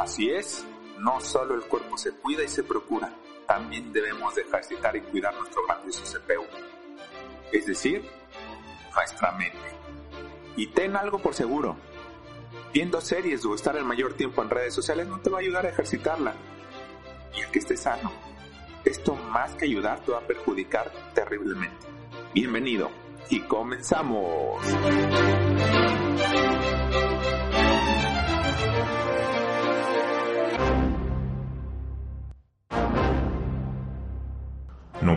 Así es, no solo el cuerpo se cuida y se procura, también debemos de ejercitar y cuidar nuestro grandioso CPU, es decir, nuestra mente. Y ten algo por seguro, viendo series o estar el mayor tiempo en redes sociales no te va a ayudar a ejercitarla. Y el que esté sano, esto más que ayudar te va a perjudicar terriblemente. Bienvenido y comenzamos.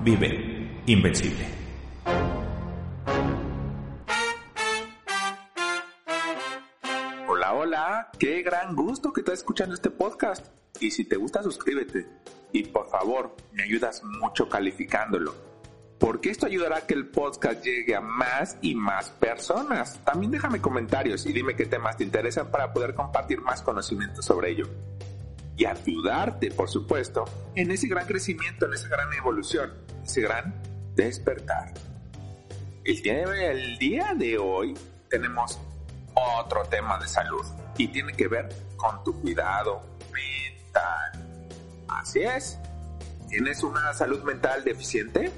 vive invencible. Hola, hola, qué gran gusto que estás escuchando este podcast. Y si te gusta, suscríbete. Y por favor, me ayudas mucho calificándolo. Porque esto ayudará a que el podcast llegue a más y más personas. También déjame comentarios y dime qué temas te interesan para poder compartir más conocimiento sobre ello y ayudarte, por supuesto, en ese gran crecimiento, en esa gran evolución, ese gran despertar. El día, de, el día de hoy tenemos otro tema de salud y tiene que ver con tu cuidado mental. Así es. ¿Tienes una salud mental deficiente?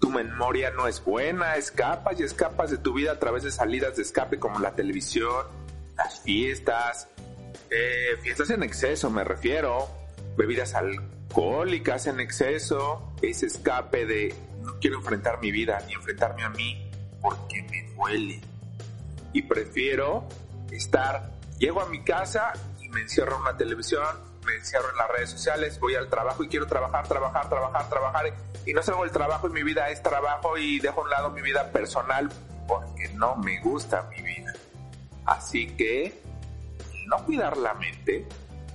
Tu memoria no es buena, escapas y escapas de tu vida a través de salidas de escape como la televisión, las fiestas, eh, fiestas en exceso me refiero, bebidas alcohólicas en exceso, ese escape de no quiero enfrentar mi vida ni enfrentarme a mí porque me duele. Y prefiero estar, llego a mi casa y me encierro en una televisión, me encierro en las redes sociales, voy al trabajo y quiero trabajar, trabajar, trabajar, trabajar. Y no salgo del trabajo y mi vida es trabajo y dejo a un lado mi vida personal porque no me gusta mi vida. Así que no cuidar la mente,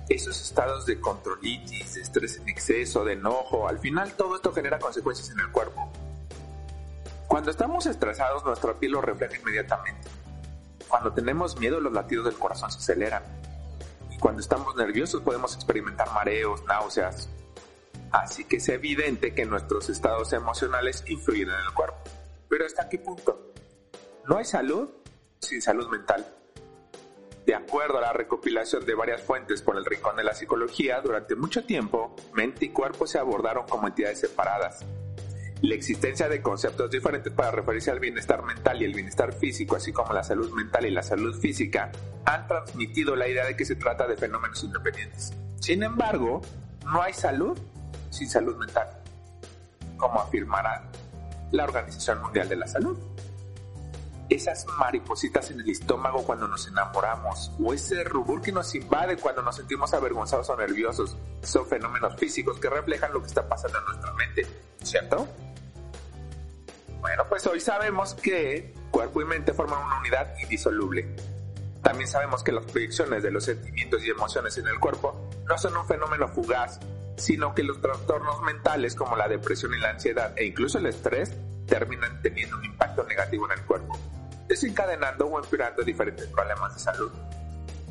esos estados de controlitis, de estrés en exceso, de enojo, al final todo esto genera consecuencias en el cuerpo. Cuando estamos estresados, nuestra piel lo refleja inmediatamente. Cuando tenemos miedo, los latidos del corazón se aceleran. Y cuando estamos nerviosos, podemos experimentar mareos, náuseas. Así que es evidente que nuestros estados emocionales influyen en el cuerpo. Pero ¿hasta qué punto? No hay salud sin salud mental. De acuerdo a la recopilación de varias fuentes por el Rincón de la Psicología, durante mucho tiempo, mente y cuerpo se abordaron como entidades separadas. La existencia de conceptos diferentes para referirse al bienestar mental y el bienestar físico, así como la salud mental y la salud física, han transmitido la idea de que se trata de fenómenos independientes. Sin embargo, no hay salud sin salud mental, como afirmará la Organización Mundial de la Salud esas maripositas en el estómago cuando nos enamoramos o ese rubor que nos invade cuando nos sentimos avergonzados o nerviosos son fenómenos físicos que reflejan lo que está pasando en nuestra mente, ¿cierto? Bueno, pues hoy sabemos que cuerpo y mente forman una unidad indisoluble. También sabemos que las proyecciones de los sentimientos y emociones en el cuerpo no son un fenómeno fugaz, sino que los trastornos mentales como la depresión y la ansiedad e incluso el estrés terminan teniendo un impacto negativo en el cuerpo desencadenando o empeorando diferentes problemas de salud.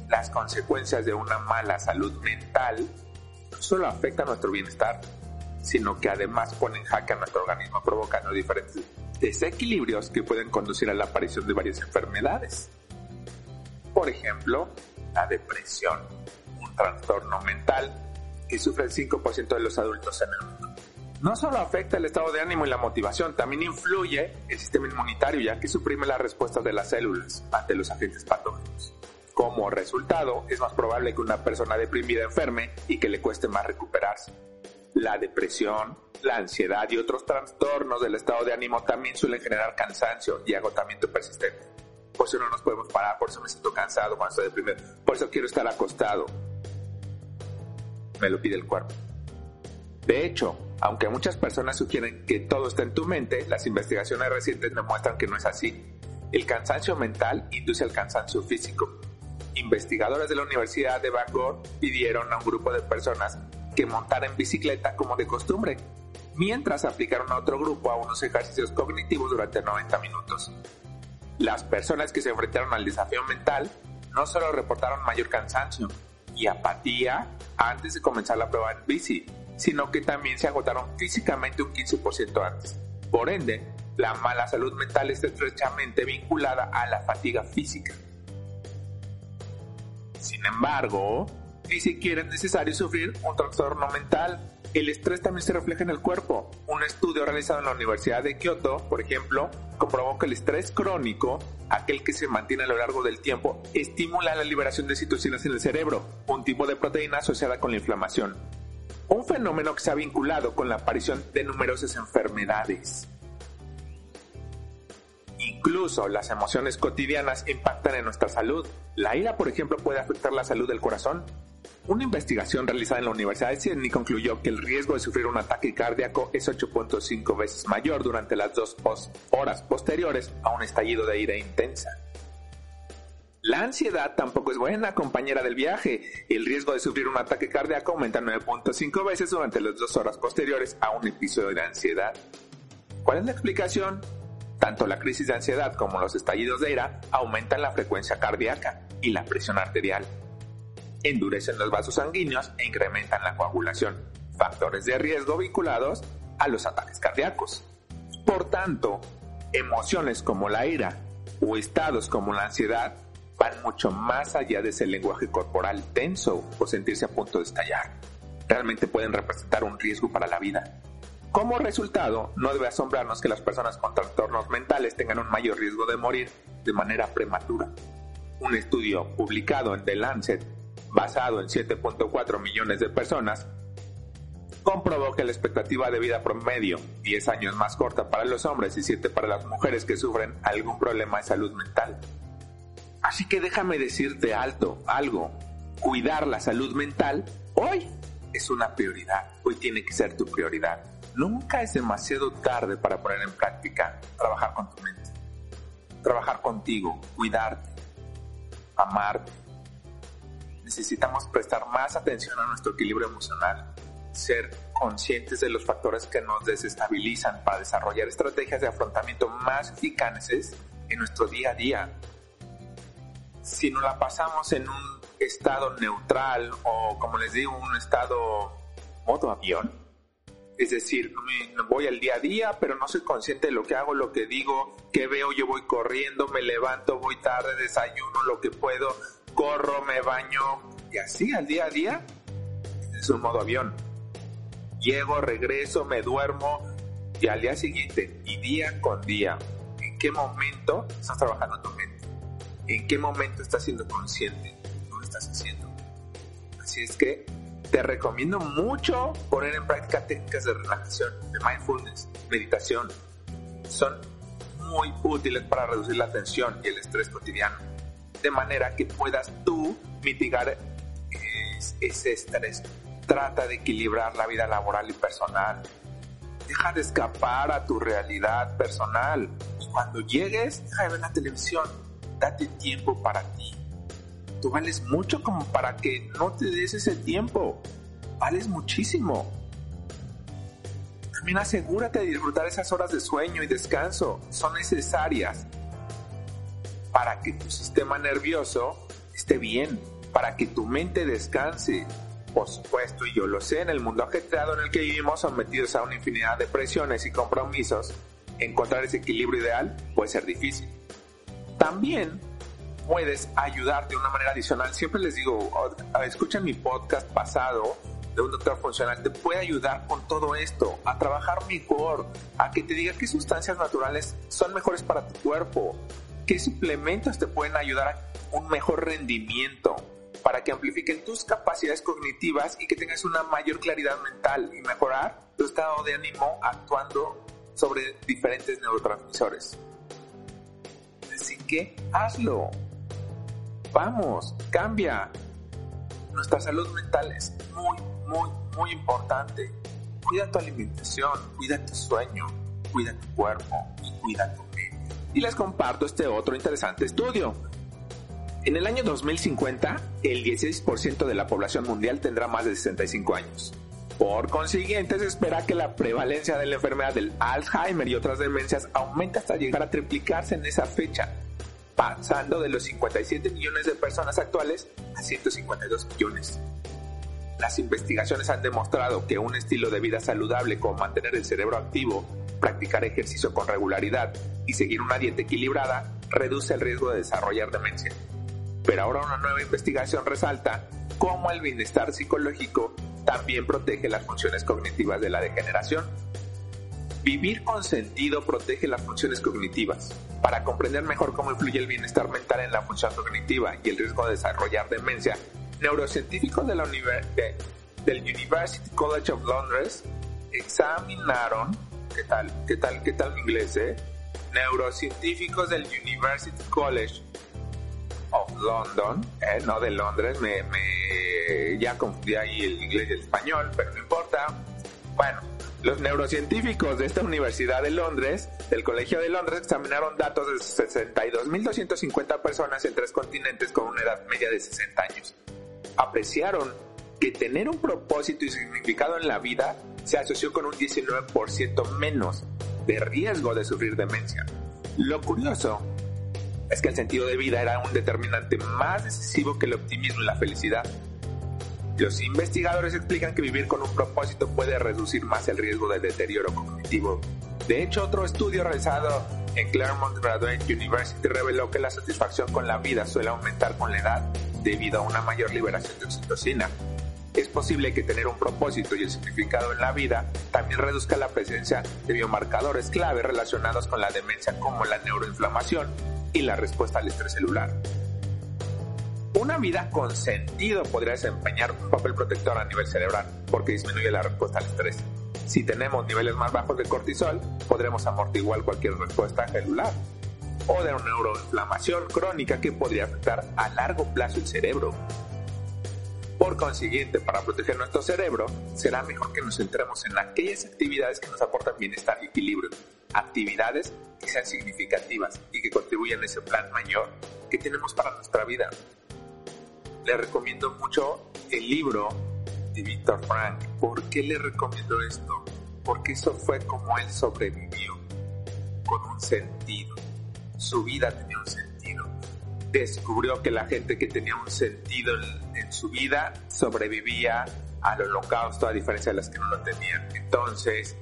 Las consecuencias de una mala salud mental no solo afectan nuestro bienestar, sino que además ponen jaque a nuestro organismo provocando diferentes desequilibrios que pueden conducir a la aparición de varias enfermedades. Por ejemplo, la depresión, un trastorno mental que sufre el 5% de los adultos en el mundo no solo afecta el estado de ánimo y la motivación, también influye el sistema inmunitario ya que suprime las respuestas de las células ante los agentes patógenos. Como resultado, es más probable que una persona deprimida enferme y que le cueste más recuperarse. La depresión, la ansiedad y otros trastornos del estado de ánimo también suelen generar cansancio y agotamiento persistente. Por eso no nos podemos parar, por eso me siento cansado cuando estoy deprimido, por eso quiero estar acostado. Me lo pide el cuerpo. De hecho, aunque muchas personas sugieren que todo está en tu mente, las investigaciones recientes demuestran que no es así. El cansancio mental induce al cansancio físico. investigadores de la Universidad de Bangor pidieron a un grupo de personas que montaran en bicicleta como de costumbre, mientras aplicaron a otro grupo a unos ejercicios cognitivos durante 90 minutos. Las personas que se enfrentaron al desafío mental no solo reportaron mayor cansancio y apatía antes de comenzar la prueba en bici, sino que también se agotaron físicamente un 15% antes. Por ende, la mala salud mental está estrechamente vinculada a la fatiga física. Sin embargo, ni siquiera es necesario sufrir un trastorno mental. El estrés también se refleja en el cuerpo. Un estudio realizado en la Universidad de Kioto, por ejemplo, comprobó que el estrés crónico, aquel que se mantiene a lo largo del tiempo, estimula la liberación de citocinas en el cerebro, un tipo de proteína asociada con la inflamación. Un fenómeno que se ha vinculado con la aparición de numerosas enfermedades. Incluso las emociones cotidianas impactan en nuestra salud. La ira, por ejemplo, puede afectar la salud del corazón. Una investigación realizada en la Universidad de Sydney concluyó que el riesgo de sufrir un ataque cardíaco es 8.5 veces mayor durante las dos horas posteriores a un estallido de ira intensa. La ansiedad tampoco es buena compañera del viaje. El riesgo de sufrir un ataque cardíaco aumenta 9.5 veces durante las dos horas posteriores a un episodio de ansiedad. ¿Cuál es la explicación? Tanto la crisis de ansiedad como los estallidos de ira aumentan la frecuencia cardíaca y la presión arterial. Endurecen los vasos sanguíneos e incrementan la coagulación, factores de riesgo vinculados a los ataques cardíacos. Por tanto, emociones como la ira o estados como la ansiedad van mucho más allá de ese lenguaje corporal tenso o sentirse a punto de estallar. Realmente pueden representar un riesgo para la vida como resultado, no debe asombrarnos que las personas con trastornos mentales tengan un mayor riesgo de morir de manera prematura. Un estudio publicado en The Lancet, basado en 7.4 millones de personas, comprobó que la expectativa de vida promedio, 10 años más corta para los hombres y 7 para las mujeres que sufren algún problema de salud mental. Así que déjame decirte alto algo, cuidar la salud mental hoy es una prioridad, hoy tiene que ser tu prioridad. Nunca es demasiado tarde para poner en práctica trabajar con tu mente, trabajar contigo, cuidarte, amarte. Necesitamos prestar más atención a nuestro equilibrio emocional, ser conscientes de los factores que nos desestabilizan para desarrollar estrategias de afrontamiento más eficaces en nuestro día a día. Si nos la pasamos en un estado neutral o como les digo, un estado modo avión, es decir, me voy al día a día, pero no soy consciente de lo que hago, lo que digo, que veo, yo voy corriendo, me levanto, voy tarde, desayuno lo que puedo, corro, me baño y así al día a día. Es un modo avión. Llego, regreso, me duermo y al día siguiente y día con día, ¿en qué momento estás trabajando tu mente? ¿En qué momento estás siendo consciente de lo que estás haciendo? Así es que te recomiendo mucho poner en práctica técnicas de relajación, de mindfulness, meditación. Son muy útiles para reducir la tensión y el estrés cotidiano, de manera que puedas tú mitigar ese estrés. Trata de equilibrar la vida laboral y personal. Deja de escapar a tu realidad personal. Y cuando llegues, deja de ver la televisión. Date tiempo para ti Tú vales mucho como para que no te des ese tiempo. Vales muchísimo. También asegúrate de disfrutar esas horas de sueño y descanso. Son necesarias para que tu sistema nervioso esté bien, para que tu mente descanse. Por supuesto, y yo lo sé, en el mundo ajetreado en el que vivimos, sometidos a una infinidad de presiones y compromisos, encontrar ese equilibrio ideal puede ser difícil. También puedes ayudar de una manera adicional. Siempre les digo, escuchen mi podcast pasado de un doctor funcional, te puede ayudar con todo esto, a trabajar mejor, a que te diga qué sustancias naturales son mejores para tu cuerpo, qué suplementos te pueden ayudar a un mejor rendimiento, para que amplifiquen tus capacidades cognitivas y que tengas una mayor claridad mental y mejorar tu estado de ánimo actuando sobre diferentes neurotransmisores. Así que hazlo. Vamos, cambia. Nuestra salud mental es muy, muy, muy importante. Cuida tu alimentación, cuida tu sueño, cuida tu cuerpo y cuida tu mente. Y les comparto este otro interesante estudio. En el año 2050, el 16% de la población mundial tendrá más de 65 años. Por consiguiente, se espera que la prevalencia de la enfermedad del Alzheimer y otras demencias aumente hasta llegar a triplicarse en esa fecha, pasando de los 57 millones de personas actuales a 152 millones. Las investigaciones han demostrado que un estilo de vida saludable como mantener el cerebro activo, practicar ejercicio con regularidad y seguir una dieta equilibrada reduce el riesgo de desarrollar demencia. Pero ahora una nueva investigación resalta cómo el bienestar psicológico también protege las funciones cognitivas de la degeneración. Vivir con sentido protege las funciones cognitivas. Para comprender mejor cómo influye el bienestar mental en la función cognitiva y el riesgo de desarrollar demencia, neurocientíficos del University College of Londres examinaron, ¿qué tal? ¿Qué tal? ¿Qué tal mi inglés, eh? Neurocientíficos del University College London, eh, no de Londres, me, me ya confundí ahí el inglés y el español, pero no importa. Bueno, los neurocientíficos de esta Universidad de Londres, del Colegio de Londres, examinaron datos de 62.250 personas en tres continentes con una edad media de 60 años. Apreciaron que tener un propósito y significado en la vida se asoció con un 19% menos de riesgo de sufrir demencia. Lo curioso es que el sentido de vida era un determinante más decisivo que el optimismo y la felicidad. Los investigadores explican que vivir con un propósito puede reducir más el riesgo de deterioro cognitivo. De hecho, otro estudio realizado en Claremont Graduate University reveló que la satisfacción con la vida suele aumentar con la edad debido a una mayor liberación de oxitocina. Es posible que tener un propósito y el significado en la vida también reduzca la presencia de biomarcadores clave relacionados con la demencia como la neuroinflamación y la respuesta al estrés celular. Una vida con sentido podría desempeñar un papel protector a nivel cerebral porque disminuye la respuesta al estrés. Si tenemos niveles más bajos de cortisol, podremos amortiguar cualquier respuesta celular o de una neuroinflamación crónica que podría afectar a largo plazo el cerebro. Por consiguiente, para proteger nuestro cerebro, será mejor que nos centremos en aquellas actividades que nos aportan bienestar y equilibrio, actividades que sean significativas y que contribuyan a ese plan mayor que tenemos para nuestra vida. Le recomiendo mucho el libro de Víctor Frank. ¿Por qué le recomiendo esto? Porque eso fue como él sobrevivió, con un sentido. Su vida tenía un sentido. Descubrió que la gente que tenía un sentido en, su vida sobrevivía al holocausto a diferencia de las que no lo tenían. Entonces,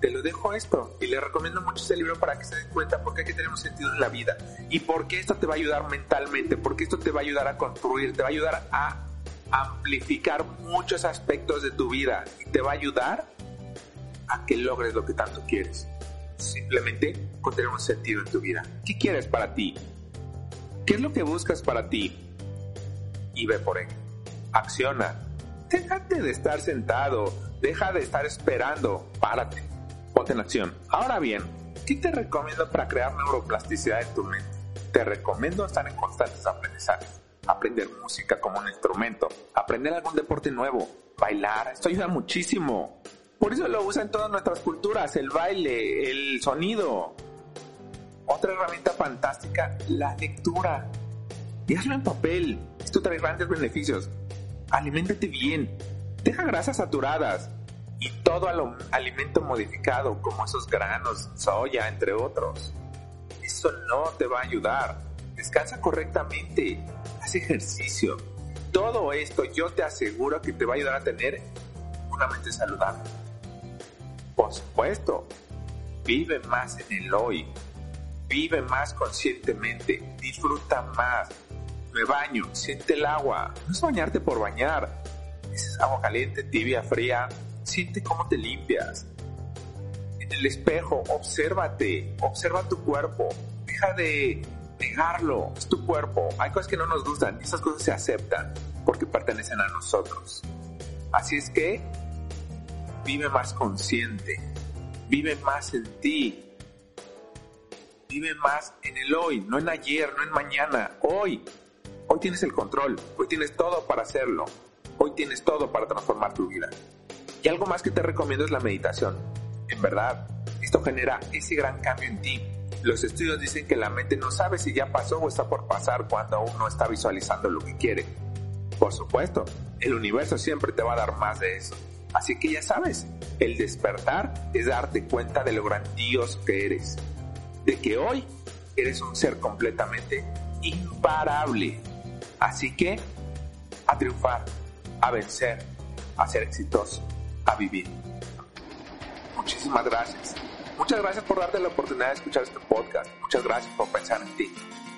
te lo dejo esto y le recomiendo mucho este libro para que se den cuenta por qué que tenemos sentido en la vida y por qué esto te va a ayudar mentalmente, porque esto te va a ayudar a construir, te va a ayudar a amplificar muchos aspectos de tu vida y te va a ayudar a que logres lo que tanto quieres. Simplemente con tener un sentido en tu vida. ¿Qué quieres para ti? ¿Qué es lo que buscas para ti? Y ve por ello. Acciona. Déjate de estar sentado. Deja de estar esperando. Párate ponte en acción. Ahora bien, ¿qué te recomiendo para crear neuroplasticidad en tu mente? Te recomiendo estar en constantes aprendizajes, aprender música como un instrumento, aprender algún deporte nuevo, bailar, esto ayuda muchísimo. Por eso lo usa en todas nuestras culturas, el baile, el sonido. Otra herramienta fantástica, la lectura. Y hazlo en papel, esto trae grandes beneficios. Aliméntate bien, deja grasas saturadas, y todo alimento modificado como esos granos, soya, entre otros. Eso no te va a ayudar. Descansa correctamente, haz ejercicio. Todo esto yo te aseguro que te va a ayudar a tener una mente saludable. Por supuesto, vive más en el hoy. Vive más conscientemente. Disfruta más. Me baño, siente el agua. No es bañarte por bañar. Es agua caliente, tibia, fría Siente cómo te limpias. En el espejo, obsérvate, observa tu cuerpo. Deja de negarlo, es tu cuerpo. Hay cosas que no nos gustan esas cosas se aceptan porque pertenecen a nosotros. Así es que vive más consciente, vive más en ti, vive más en el hoy, no en ayer, no en mañana, hoy. Hoy tienes el control, hoy tienes todo para hacerlo, hoy tienes todo para transformar tu vida. Y algo más que te recomiendo es la meditación. En verdad, esto genera ese gran cambio en ti. Los estudios dicen que la mente no sabe si ya pasó o está por pasar cuando aún no está visualizando lo que quiere. Por supuesto, el universo siempre te va a dar más de eso. Así que ya sabes, el despertar es darte cuenta de lo grandioso que eres. De que hoy eres un ser completamente imparable. Así que, a triunfar, a vencer, a ser exitoso, vivir. Muchísimas gracias. Muchas gracias por darte la oportunidad de escuchar este podcast. Muchas gracias por pensar en ti.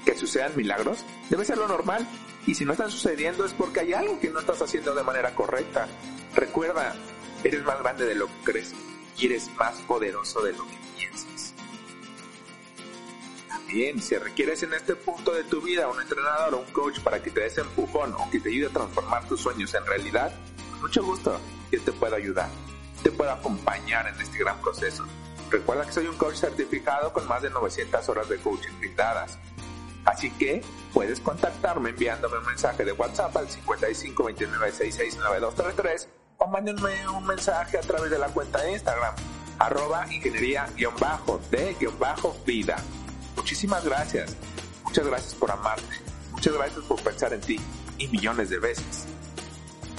Que sucedan milagros debe ser lo normal. Y si no están sucediendo es porque hay algo que no estás haciendo de manera correcta. Recuerda, eres más grande de lo que crees y eres más poderoso de lo que piensas. También, si requieres en este punto de tu vida un entrenador o un coach para que te des empujón o que te ayude a transformar tus sueños en realidad, mucho gusto yo te puedo ayudar, te puedo acompañar en este gran proceso. Recuerda que soy un coach certificado con más de 900 horas de coaching brindadas. Así que puedes contactarme enviándome un mensaje de WhatsApp al 55 29 66 9233 o mándenme un mensaje a través de la cuenta de Instagram arroba ingeniería-de-vida. Muchísimas gracias. Muchas gracias por amarte. Muchas gracias por pensar en ti y millones de veces.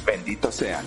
Bendito seas.